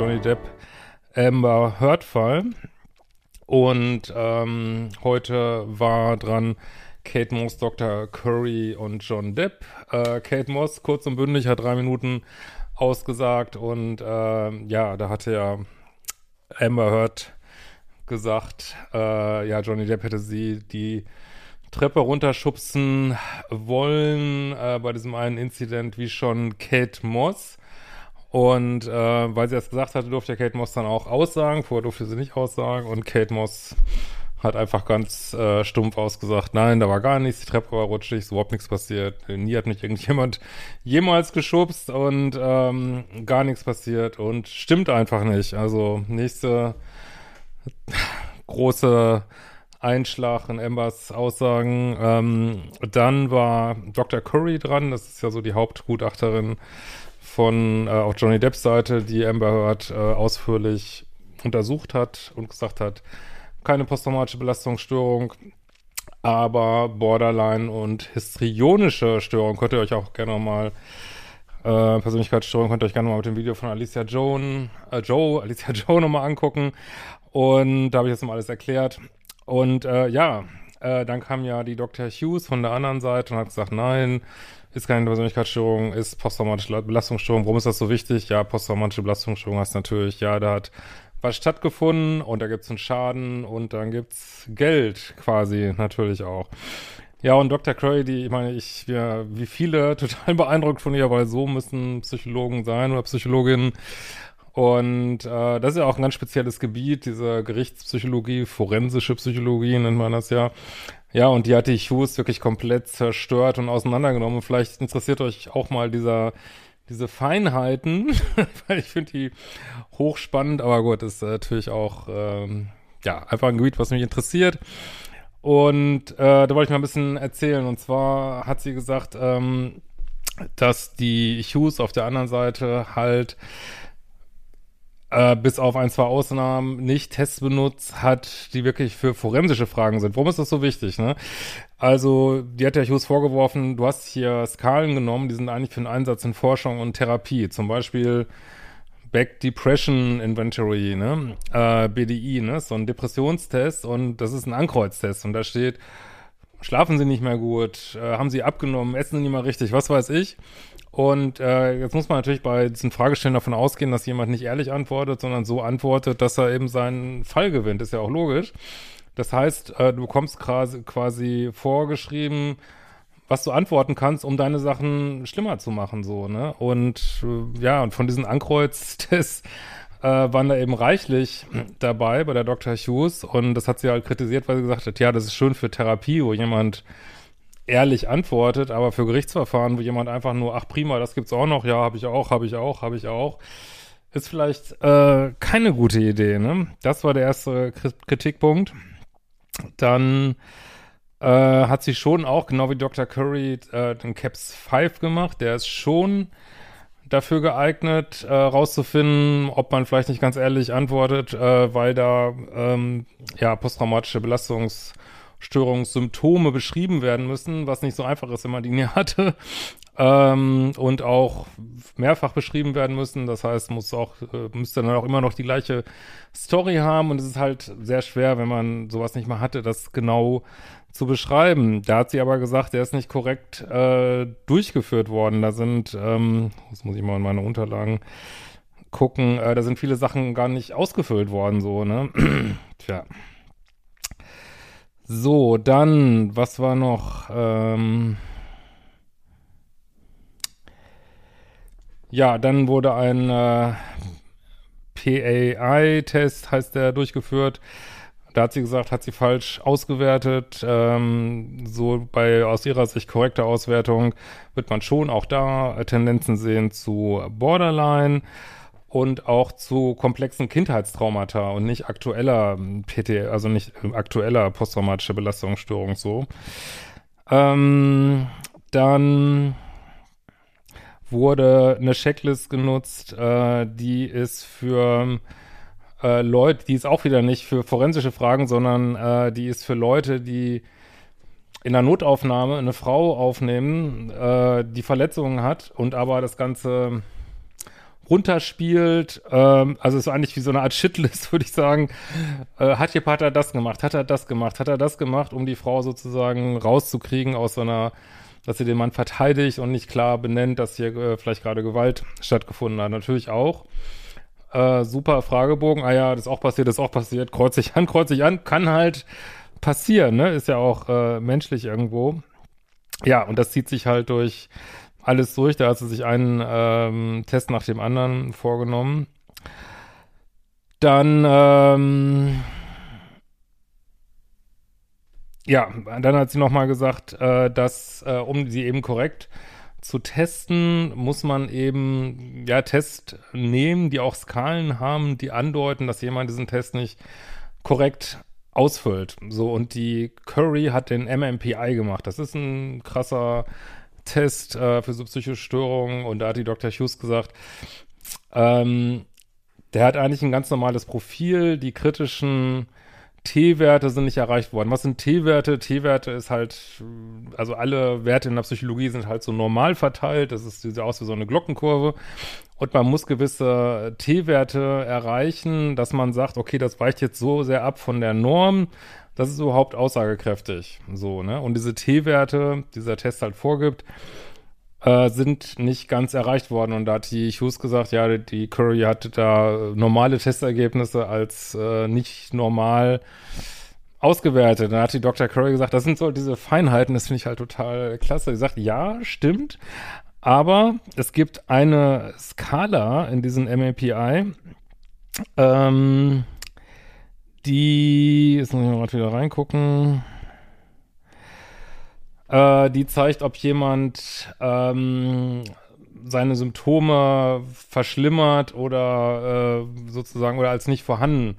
Johnny Depp Amber Heard Fall. Und ähm, heute war dran Kate Moss, Dr. Curry und John Depp. Äh, Kate Moss, kurz und bündig, hat drei Minuten ausgesagt und äh, ja, da hatte ja Amber Heard gesagt, äh, ja, Johnny Depp hätte sie die Treppe runterschubsen wollen äh, bei diesem einen Incident wie schon Kate Moss. Und äh, weil sie das gesagt hatte, durfte Kate Moss dann auch aussagen. Vorher durfte sie nicht aussagen. Und Kate Moss hat einfach ganz äh, stumpf ausgesagt, nein, da war gar nichts, die Treppe war rutschig, ist überhaupt nichts passiert. Nie hat mich irgendjemand jemals geschubst und ähm, gar nichts passiert. Und stimmt einfach nicht. Also nächste große Einschlag in Ambers Aussagen. Ähm, dann war Dr. Curry dran, das ist ja so die Hauptgutachterin von äh, auch Johnny Depps Seite, die Amber Heard äh, ausführlich untersucht hat und gesagt hat, keine posttraumatische Belastungsstörung, aber Borderline und histrionische Störung. Könnt ihr euch auch gerne mal äh, Persönlichkeitsstörung könnt ihr euch gerne mal mit dem Video von Alicia Joan, äh, Joe, Alicia Joe nochmal angucken. Und da habe ich jetzt mal alles erklärt. Und äh, ja, äh, dann kam ja die Dr. Hughes von der anderen Seite und hat gesagt, nein, ist keine Persönlichkeitsstörung, ist posttraumatische Belastungsstörung. Warum ist das so wichtig? Ja, posttraumatische Belastungsstörung heißt natürlich, ja, da hat was stattgefunden und da gibt's einen Schaden und dann gibt's Geld quasi natürlich auch. Ja, und Dr. Curry, die, ich meine, ich, ja, wie viele, total beeindruckt von ihr, weil so müssen Psychologen sein oder Psychologinnen. Und äh, das ist ja auch ein ganz spezielles Gebiet, diese Gerichtspsychologie, forensische Psychologie nennt man das ja. Ja, und die hat die Hughes wirklich komplett zerstört und auseinandergenommen. Vielleicht interessiert euch auch mal dieser diese Feinheiten, weil ich finde die hochspannend, aber gut, ist natürlich auch ähm, ja einfach ein Gebiet, was mich interessiert. Und äh, da wollte ich mal ein bisschen erzählen. Und zwar hat sie gesagt, ähm, dass die Hughes auf der anderen Seite halt äh, bis auf ein, zwei Ausnahmen nicht Tests benutzt hat, die wirklich für forensische Fragen sind. Warum ist das so wichtig? Ne? Also, die hat ja Hughes vorgeworfen, du hast hier Skalen genommen, die sind eigentlich für den Einsatz in Forschung und Therapie. Zum Beispiel Back Depression Inventory, ne? Äh, BDI, ne? So ein Depressionstest und das ist ein Ankreuztest und da steht, schlafen sie nicht mehr gut, äh, haben sie abgenommen, essen sie nicht mehr richtig, was weiß ich. Und äh, jetzt muss man natürlich bei diesen Fragestellen davon ausgehen, dass jemand nicht ehrlich antwortet, sondern so antwortet, dass er eben seinen Fall gewinnt. Ist ja auch logisch. Das heißt, äh, du bekommst quasi, vorgeschrieben, was du antworten kannst, um deine Sachen schlimmer zu machen, so, ne? Und äh, ja, und von diesen Ankreuztests äh, waren da eben reichlich dabei bei der Dr. Hughes und das hat sie halt kritisiert, weil sie gesagt hat, ja, das ist schön für Therapie, wo jemand ehrlich antwortet, aber für Gerichtsverfahren, wo jemand einfach nur, ach prima, das gibt's auch noch, ja, habe ich auch, habe ich auch, habe ich auch, ist vielleicht äh, keine gute Idee, ne? Das war der erste Kritikpunkt. Dann äh, hat sie schon auch, genau wie Dr. Curry, äh, den CAPS 5 gemacht. Der ist schon dafür geeignet, äh, rauszufinden, ob man vielleicht nicht ganz ehrlich antwortet, äh, weil da ähm, ja posttraumatische Belastungs- Störungssymptome beschrieben werden müssen, was nicht so einfach ist, wenn man die nie hatte. Ähm, und auch mehrfach beschrieben werden müssen. Das heißt, muss auch, äh, müsste dann auch immer noch die gleiche Story haben. Und es ist halt sehr schwer, wenn man sowas nicht mal hatte, das genau zu beschreiben. Da hat sie aber gesagt, der ist nicht korrekt äh, durchgeführt worden. Da sind, ähm, das muss ich mal in meine Unterlagen gucken, äh, da sind viele Sachen gar nicht ausgefüllt worden, so, ne? Tja. So, dann, was war noch? Ähm ja, dann wurde ein äh, PAI-Test, heißt der, durchgeführt. Da hat sie gesagt, hat sie falsch ausgewertet. Ähm, so bei aus ihrer Sicht korrekter Auswertung wird man schon auch da Tendenzen sehen zu Borderline und auch zu komplexen Kindheitstraumata und nicht aktueller PT, also nicht aktueller posttraumatische Belastungsstörung so. Ähm, dann wurde eine Checklist genutzt, äh, die ist für äh, Leute, die ist auch wieder nicht für forensische Fragen, sondern äh, die ist für Leute, die in der Notaufnahme eine Frau aufnehmen, äh, die Verletzungen hat und aber das Ganze runterspielt. Ähm, also es ist eigentlich wie so eine Art Shitlist, würde ich sagen. Äh, hat ihr Partner das gemacht? Hat er das gemacht? Hat er das gemacht, um die Frau sozusagen rauszukriegen aus so einer, dass sie den Mann verteidigt und nicht klar benennt, dass hier äh, vielleicht gerade Gewalt stattgefunden hat? Natürlich auch. Äh, super Fragebogen. Ah ja, das ist auch passiert, das ist auch passiert. Kreuz ich an, kreuz ich an. Kann halt passieren, ne? Ist ja auch äh, menschlich irgendwo. Ja, und das zieht sich halt durch alles durch. Da hat sie sich einen ähm, Test nach dem anderen vorgenommen. Dann, ähm, ja, dann hat sie nochmal gesagt, äh, dass, äh, um sie eben korrekt zu testen, muss man eben, ja, Tests nehmen, die auch Skalen haben, die andeuten, dass jemand diesen Test nicht korrekt ausfüllt. So, und die Curry hat den MMPI gemacht. Das ist ein krasser Test äh, für so psychische Störungen und da hat die Dr. Hughes gesagt, ähm, der hat eigentlich ein ganz normales Profil, die kritischen T-Werte sind nicht erreicht worden. Was sind T-Werte? T-Werte ist halt, also alle Werte in der Psychologie sind halt so normal verteilt. Das ist, sieht aus wie so eine Glockenkurve. Und man muss gewisse T-Werte erreichen, dass man sagt, okay, das weicht jetzt so sehr ab von der Norm, das ist überhaupt aussagekräftig. So, ne? Und diese T-Werte, die dieser Test halt vorgibt, äh, sind nicht ganz erreicht worden. Und da hat die Hughes gesagt, ja, die Curry hatte da normale Testergebnisse als äh, nicht normal ausgewertet. Da hat die Dr. Curry gesagt, das sind so diese Feinheiten, das finde ich halt total klasse. Sie sagt, ja, stimmt, aber es gibt eine Skala in diesem MAPI, ähm, die, jetzt muss ich mal wieder reingucken, äh, die zeigt, ob jemand ähm, seine Symptome verschlimmert oder äh, sozusagen oder als nicht vorhanden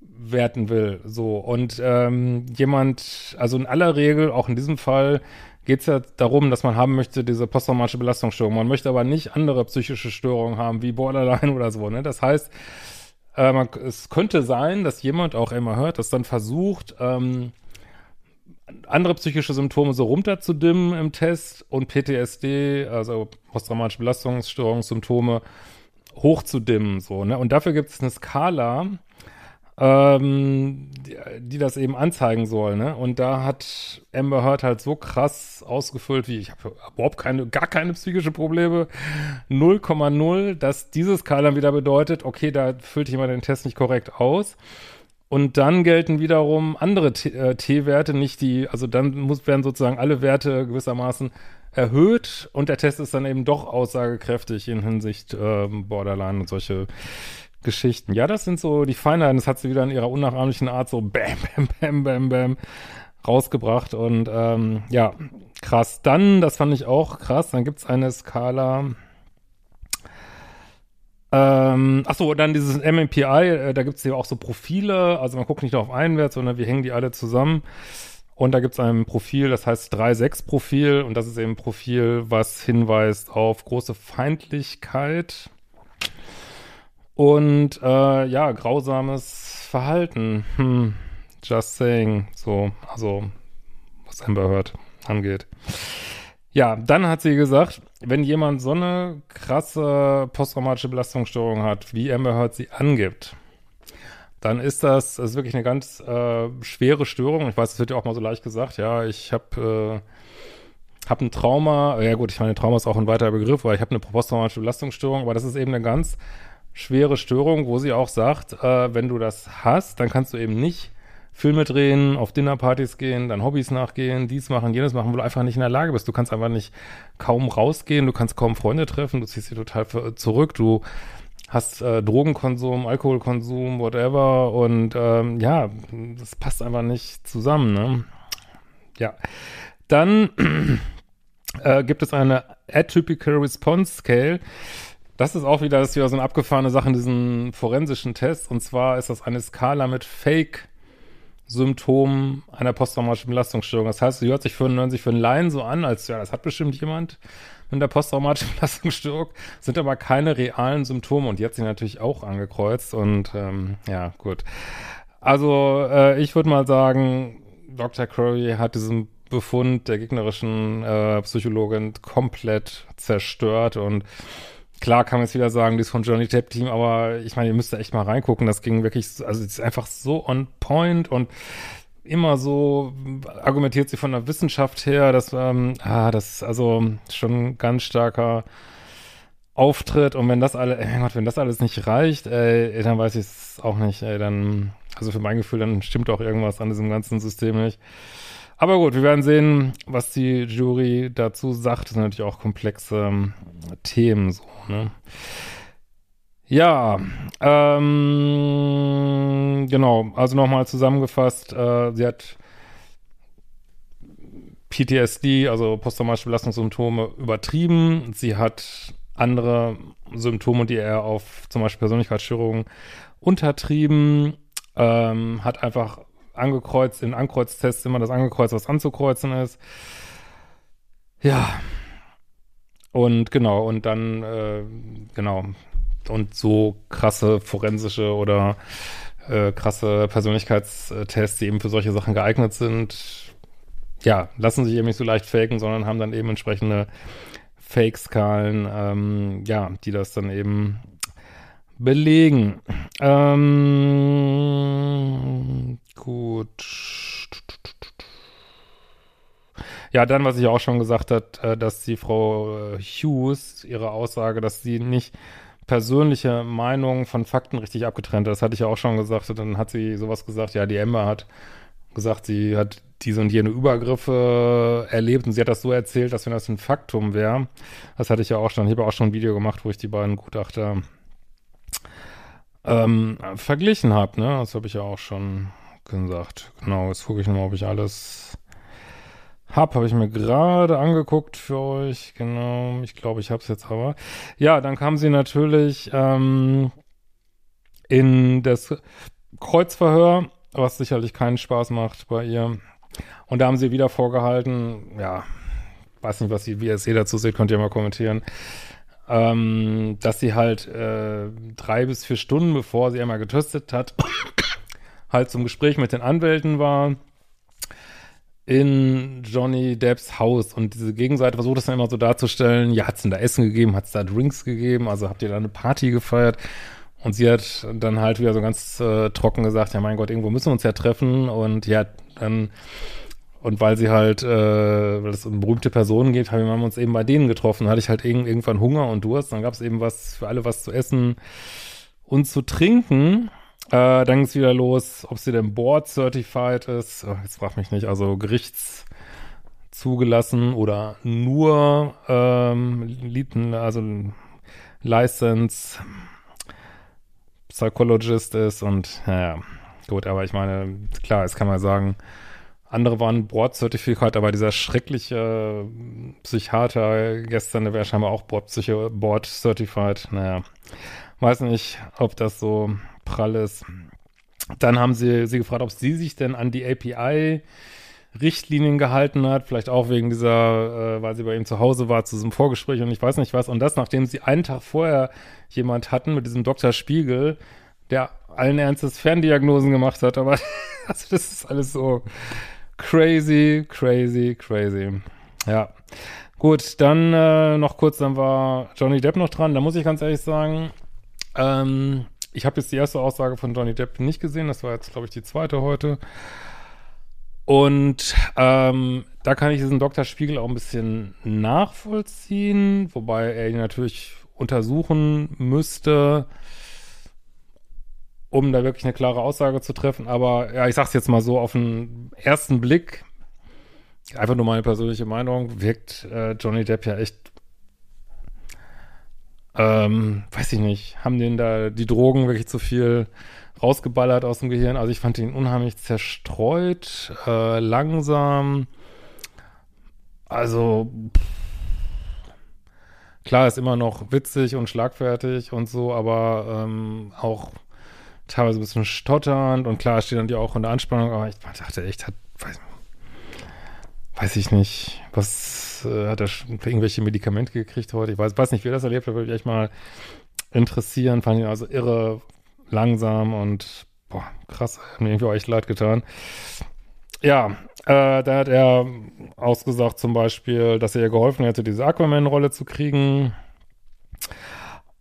werten will. So. Und ähm, jemand, also in aller Regel, auch in diesem Fall, geht es ja darum, dass man haben möchte, diese posttraumatische Belastungsstörung. Man möchte aber nicht andere psychische Störungen haben, wie Borderline oder so. Ne? Das heißt, äh, man, es könnte sein, dass jemand auch immer hört, das dann versucht, ähm, andere psychische Symptome so runterzudimmen im Test und PTSD, also posttraumatische Belastungsstörungssymptome, hochzudimmen, so, ne? Und dafür gibt es eine Skala, ähm, die, die, das eben anzeigen soll, ne? Und da hat Amber Heard halt so krass ausgefüllt, wie ich habe überhaupt keine, gar keine psychische Probleme, 0,0, dass diese Skala wieder bedeutet, okay, da füllt jemand den Test nicht korrekt aus. Und dann gelten wiederum andere äh, T-Werte, nicht die, also dann muss, werden sozusagen alle Werte gewissermaßen erhöht und der Test ist dann eben doch aussagekräftig in Hinsicht äh, Borderline und solche Geschichten. Ja, das sind so die Feinheiten. Das hat sie wieder in ihrer unnachahmlichen Art so bam, bam, bam, bam, bam rausgebracht und ähm, ja, krass. Dann, das fand ich auch krass, dann gibt's eine Skala, ähm, achso, dann dieses MMPI, äh, da gibt es ja auch so Profile, also man guckt nicht nur auf einen Wert, sondern wir hängen die alle zusammen. Und da gibt es ein Profil, das heißt 3-6-Profil und das ist eben ein Profil, was hinweist auf große Feindlichkeit und äh, ja, grausames Verhalten. Hm, just saying. So, also was Amber hört, angeht. Ja, dann hat sie gesagt, wenn jemand so eine krasse posttraumatische Belastungsstörung hat, wie Amber Heard sie angibt, dann ist das, das ist wirklich eine ganz äh, schwere Störung. Ich weiß, es wird ja auch mal so leicht gesagt, ja, ich habe äh, hab ein Trauma, ja gut, ich meine, Trauma ist auch ein weiterer Begriff, weil ich habe eine posttraumatische Belastungsstörung, aber das ist eben eine ganz schwere Störung, wo sie auch sagt, äh, wenn du das hast, dann kannst du eben nicht Filme drehen, auf Dinnerpartys gehen, dann Hobbys nachgehen, dies machen, jenes machen, wo du einfach nicht in der Lage bist. Du kannst einfach nicht kaum rausgehen, du kannst kaum Freunde treffen, du ziehst dich total zurück, du hast äh, Drogenkonsum, Alkoholkonsum, whatever und ähm, ja, das passt einfach nicht zusammen, ne? Ja. Dann äh, gibt es eine Atypical Response Scale. Das ist auch wieder, das ist wieder so eine abgefahrene Sache in diesen forensischen Tests. Und zwar ist das eine Skala mit Fake Symptom einer posttraumatischen Belastungsstörung. Das heißt, sie hört sich für, hören sich für einen Laien so an, als ja, das hat bestimmt jemand mit der posttraumatischen Belastungsstörung, sind aber keine realen Symptome und die hat sich natürlich auch angekreuzt und ähm, ja, gut. Also äh, ich würde mal sagen, Dr. Curry hat diesen Befund der gegnerischen äh, Psychologin komplett zerstört und klar kann man jetzt wieder sagen, die ist von Johnny Depp Team, aber ich meine, ihr müsst da echt mal reingucken, das ging wirklich, also es ist einfach so on point und immer so argumentiert sie von der Wissenschaft her, dass, ähm, ah, das also schon ganz starker Auftritt und wenn das alle, ey Gott, wenn das alles nicht reicht, ey, dann weiß ich es auch nicht, ey, dann, also für mein Gefühl, dann stimmt auch irgendwas an diesem ganzen System nicht. Aber gut, wir werden sehen, was die Jury dazu sagt. Das sind natürlich auch komplexe ähm, Themen, so, ne? Ja, ähm, genau, also nochmal zusammengefasst, äh, sie hat PTSD, also posttraumatische Belastungssymptome, übertrieben. Sie hat andere Symptome, die er auf zum Beispiel Persönlichkeitsstörungen untertrieben, ähm, hat einfach angekreuzt, in Ankreuztests immer das angekreuzt, was anzukreuzen ist. Ja. Und genau, und dann, äh, genau, und so krasse forensische oder äh, krasse Persönlichkeitstests, die eben für solche Sachen geeignet sind, ja, lassen sich eben nicht so leicht faken, sondern haben dann eben entsprechende Fake-Skalen, ähm, ja, die das dann eben belegen. Ähm, gut. Ja, dann, was ich auch schon gesagt hat, äh, dass die Frau äh, Hughes ihre Aussage, dass sie nicht persönliche Meinungen von Fakten richtig abgetrennt hat, das hatte ich auch schon gesagt, und dann hat sie sowas gesagt, ja, die Emma hat gesagt, sie hat diese und jene Übergriffe erlebt und sie hat das so erzählt, dass wenn das ein Faktum wäre, das hatte ich ja auch schon, ich habe auch schon ein Video gemacht, wo ich die beiden Gutachter ähm, verglichen habe, ne? Das habe ich ja auch schon gesagt. Genau, jetzt gucke ich nochmal, ob ich alles hab, habe ich mir gerade angeguckt für euch. Genau, ich glaube, ich habe es jetzt aber. Ja, dann kam sie natürlich ähm, in das Kreuzverhör, was sicherlich keinen Spaß macht bei ihr. Und da haben sie wieder vorgehalten, ja, weiß nicht, was sie, wie ihr es eh dazu seht, könnt ihr mal kommentieren, ähm, dass sie halt äh, drei bis vier Stunden, bevor sie einmal getestet hat, halt zum Gespräch mit den Anwälten war in Johnny Depps Haus und diese Gegenseite versucht es dann immer so darzustellen, ja, hat es denn da Essen gegeben, hat es da Drinks gegeben, also habt ihr da eine Party gefeiert? Und sie hat dann halt wieder so ganz äh, trocken gesagt, ja mein Gott, irgendwo müssen wir uns ja treffen und ja, dann und weil sie halt, äh, weil es um berühmte Personen geht, haben wir uns eben bei denen getroffen. Da hatte ich halt irg irgendwann Hunger und Durst. Dann gab es eben was für alle was zu essen und zu trinken. Äh, dann es wieder los, ob sie denn Board Certified ist. Oh, jetzt frag mich nicht, also Gerichts zugelassen oder nur ähm, also License Psychologist ist und naja, gut, aber ich meine, klar, jetzt kann man sagen, andere waren Board-Zertifikat, aber dieser schreckliche Psychiater gestern, der wäre scheinbar auch Board-Certified. Naja, weiß nicht, ob das so prall ist. Dann haben sie sie gefragt, ob sie sich denn an die API Richtlinien gehalten hat, vielleicht auch wegen dieser, äh, weil sie bei ihm zu Hause war, zu diesem Vorgespräch und ich weiß nicht was. Und das, nachdem sie einen Tag vorher jemand hatten mit diesem Dr. Spiegel, der allen Ernstes Ferndiagnosen gemacht hat, aber also das ist alles so Crazy, crazy, crazy. Ja. Gut, dann äh, noch kurz, dann war Johnny Depp noch dran. Da muss ich ganz ehrlich sagen, ähm, ich habe jetzt die erste Aussage von Johnny Depp nicht gesehen. Das war jetzt, glaube ich, die zweite heute. Und ähm, da kann ich diesen Dr. Spiegel auch ein bisschen nachvollziehen, wobei er ihn natürlich untersuchen müsste um da wirklich eine klare Aussage zu treffen. Aber ja, ich sag's jetzt mal so, auf den ersten Blick, einfach nur meine persönliche Meinung, wirkt äh, Johnny Depp ja echt, ähm, weiß ich nicht, haben den da die Drogen wirklich zu viel rausgeballert aus dem Gehirn. Also ich fand ihn unheimlich zerstreut, äh, langsam. Also klar ist immer noch witzig und schlagfertig und so, aber ähm, auch teilweise ein bisschen stotternd und klar steht dann ja auch in der Anspannung, aber ich dachte echt, hat, weiß, weiß ich nicht, was äh, hat er für irgendwelche Medikamente gekriegt heute? Ich weiß, weiß nicht, wie er das erlebt hat, würde mich echt mal interessieren. Fand ihn also irre langsam und boah, krass, hat mir irgendwie auch echt leid getan. ja, äh, da hat er ausgesagt zum Beispiel, dass er ihr geholfen hätte, diese Aquaman-Rolle zu kriegen.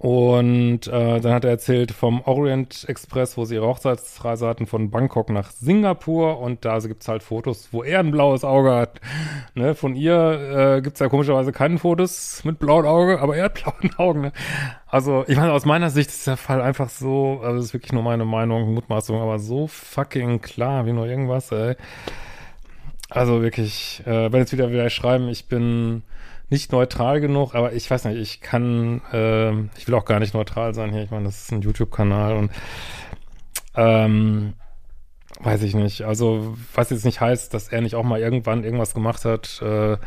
Und äh, dann hat er erzählt vom Orient Express, wo sie ihre Hochzeitsreise hatten von Bangkok nach Singapur. Und da gibt's halt Fotos, wo er ein blaues Auge hat. Ne? Von ihr äh, gibt's ja komischerweise keine Fotos mit blauem Auge, aber er hat blauen Augen. Ne? Also ich meine, aus meiner Sicht ist der Fall einfach so, also das ist wirklich nur meine Meinung, Mutmaßung, aber so fucking klar wie nur irgendwas, ey. Also wirklich, äh, wenn jetzt wieder wieder schreiben, ich bin nicht neutral genug, aber ich weiß nicht, ich kann, äh, ich will auch gar nicht neutral sein hier. Ich meine, das ist ein YouTube-Kanal und ähm, weiß ich nicht. Also, was jetzt nicht heißt, dass er nicht auch mal irgendwann irgendwas gemacht hat. Äh,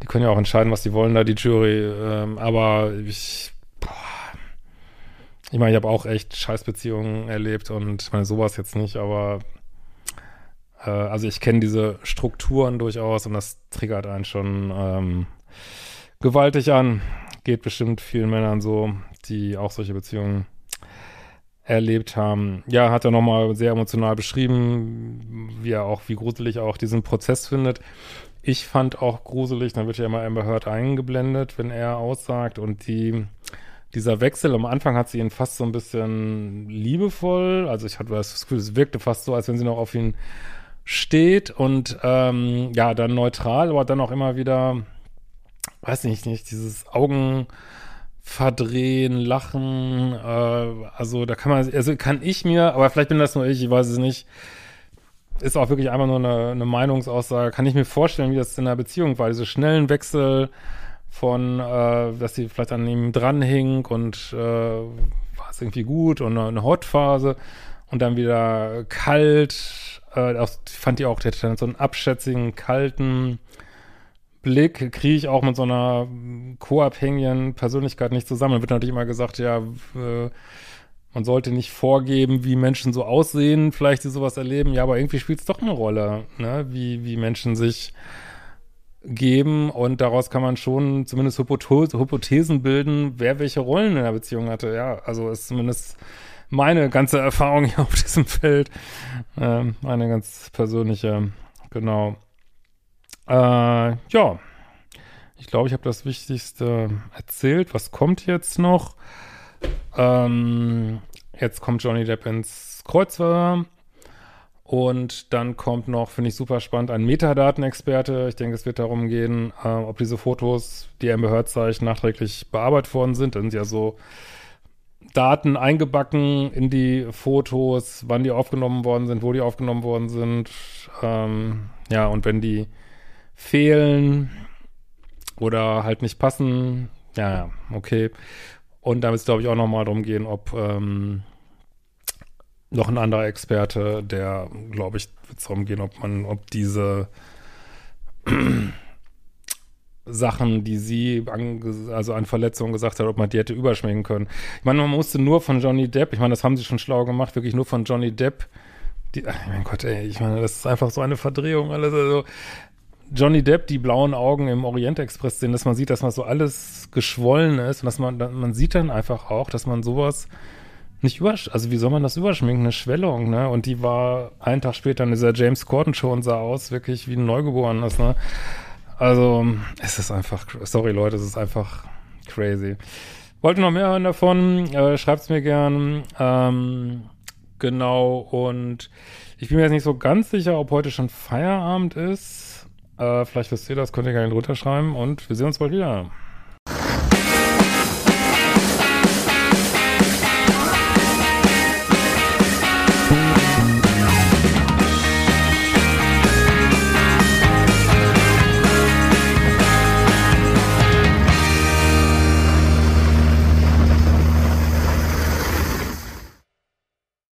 die können ja auch entscheiden, was sie wollen, da die Jury. Ähm, aber ich, boah, ich meine, ich habe auch echt Scheißbeziehungen erlebt und ich meine, sowas jetzt nicht, aber äh, also ich kenne diese Strukturen durchaus und das triggert einen schon. Ähm, gewaltig an. Geht bestimmt vielen Männern so, die auch solche Beziehungen erlebt haben. Ja, hat er nochmal sehr emotional beschrieben, wie er auch, wie gruselig er auch diesen Prozess findet. Ich fand auch gruselig, dann wird ja immer Amber Heard eingeblendet, wenn er aussagt und die, dieser Wechsel, am Anfang hat sie ihn fast so ein bisschen liebevoll, also ich hatte das Gefühl, es wirkte fast so, als wenn sie noch auf ihn steht und ähm, ja, dann neutral, aber dann auch immer wieder weiß nicht, nicht, dieses Augen verdrehen, lachen, äh, also da kann man, also kann ich mir, aber vielleicht bin das nur ich, ich weiß es nicht, ist auch wirklich einfach nur eine, eine Meinungsaussage, kann ich mir vorstellen, wie das in einer Beziehung war, diese schnellen Wechsel von, äh, dass sie vielleicht an ihm dranhing und äh, war es irgendwie gut und eine, eine Hotphase und dann wieder kalt, äh, auch, fand die auch, der hat dann so einen abschätzigen, kalten, Blick kriege ich auch mit so einer co-abhängigen Persönlichkeit nicht zusammen. Dann wird natürlich immer gesagt, ja, äh, man sollte nicht vorgeben, wie Menschen so aussehen, vielleicht die sowas erleben. Ja, aber irgendwie spielt es doch eine Rolle, ne? wie, wie Menschen sich geben und daraus kann man schon zumindest Hypothesen bilden, wer welche Rollen in der Beziehung hatte. Ja, also ist zumindest meine ganze Erfahrung hier auf diesem Feld, äh, eine ganz persönliche, genau. Äh, ja, ich glaube, ich habe das Wichtigste erzählt. Was kommt jetzt noch? Ähm, jetzt kommt Johnny Depp ins Kreuzfeuer. Und dann kommt noch, finde ich super spannend, ein Metadatenexperte. Ich denke, es wird darum gehen, äh, ob diese Fotos, die Amber Heard zeigt, nachträglich bearbeitet worden sind. Da sind ja so Daten eingebacken in die Fotos, wann die aufgenommen worden sind, wo die aufgenommen worden sind. Ähm, ja, und wenn die fehlen oder halt nicht passen. Ja, okay. Und da wird es, glaube ich, auch nochmal darum gehen, ob ähm, noch ein anderer Experte, der, glaube ich, wird es darum gehen, ob man, ob diese Sachen, die sie an, also an Verletzungen gesagt hat, ob man die hätte überschminken können. Ich meine, man musste nur von Johnny Depp, ich meine, das haben sie schon schlau gemacht, wirklich nur von Johnny Depp, die, ach, mein Gott, ey, ich meine, das ist einfach so eine Verdrehung, alles, also, Johnny Depp die blauen Augen im Orient Express sehen, dass man sieht, dass man so alles geschwollen ist und dass man, man sieht dann einfach auch, dass man sowas nicht übersch, also wie soll man das überschminken? Eine Schwellung, ne? Und die war einen Tag später in dieser James Corden Show und sah aus wirklich wie ein Neugeborenes, ne? Also, es ist einfach, sorry Leute, es ist einfach crazy. Wollt ihr noch mehr hören davon? Äh, schreibt's mir gern. Ähm, genau, und ich bin mir jetzt nicht so ganz sicher, ob heute schon Feierabend ist. Äh, vielleicht wisst ihr das, könnt ihr gerne drunter schreiben und wir sehen uns bald wieder.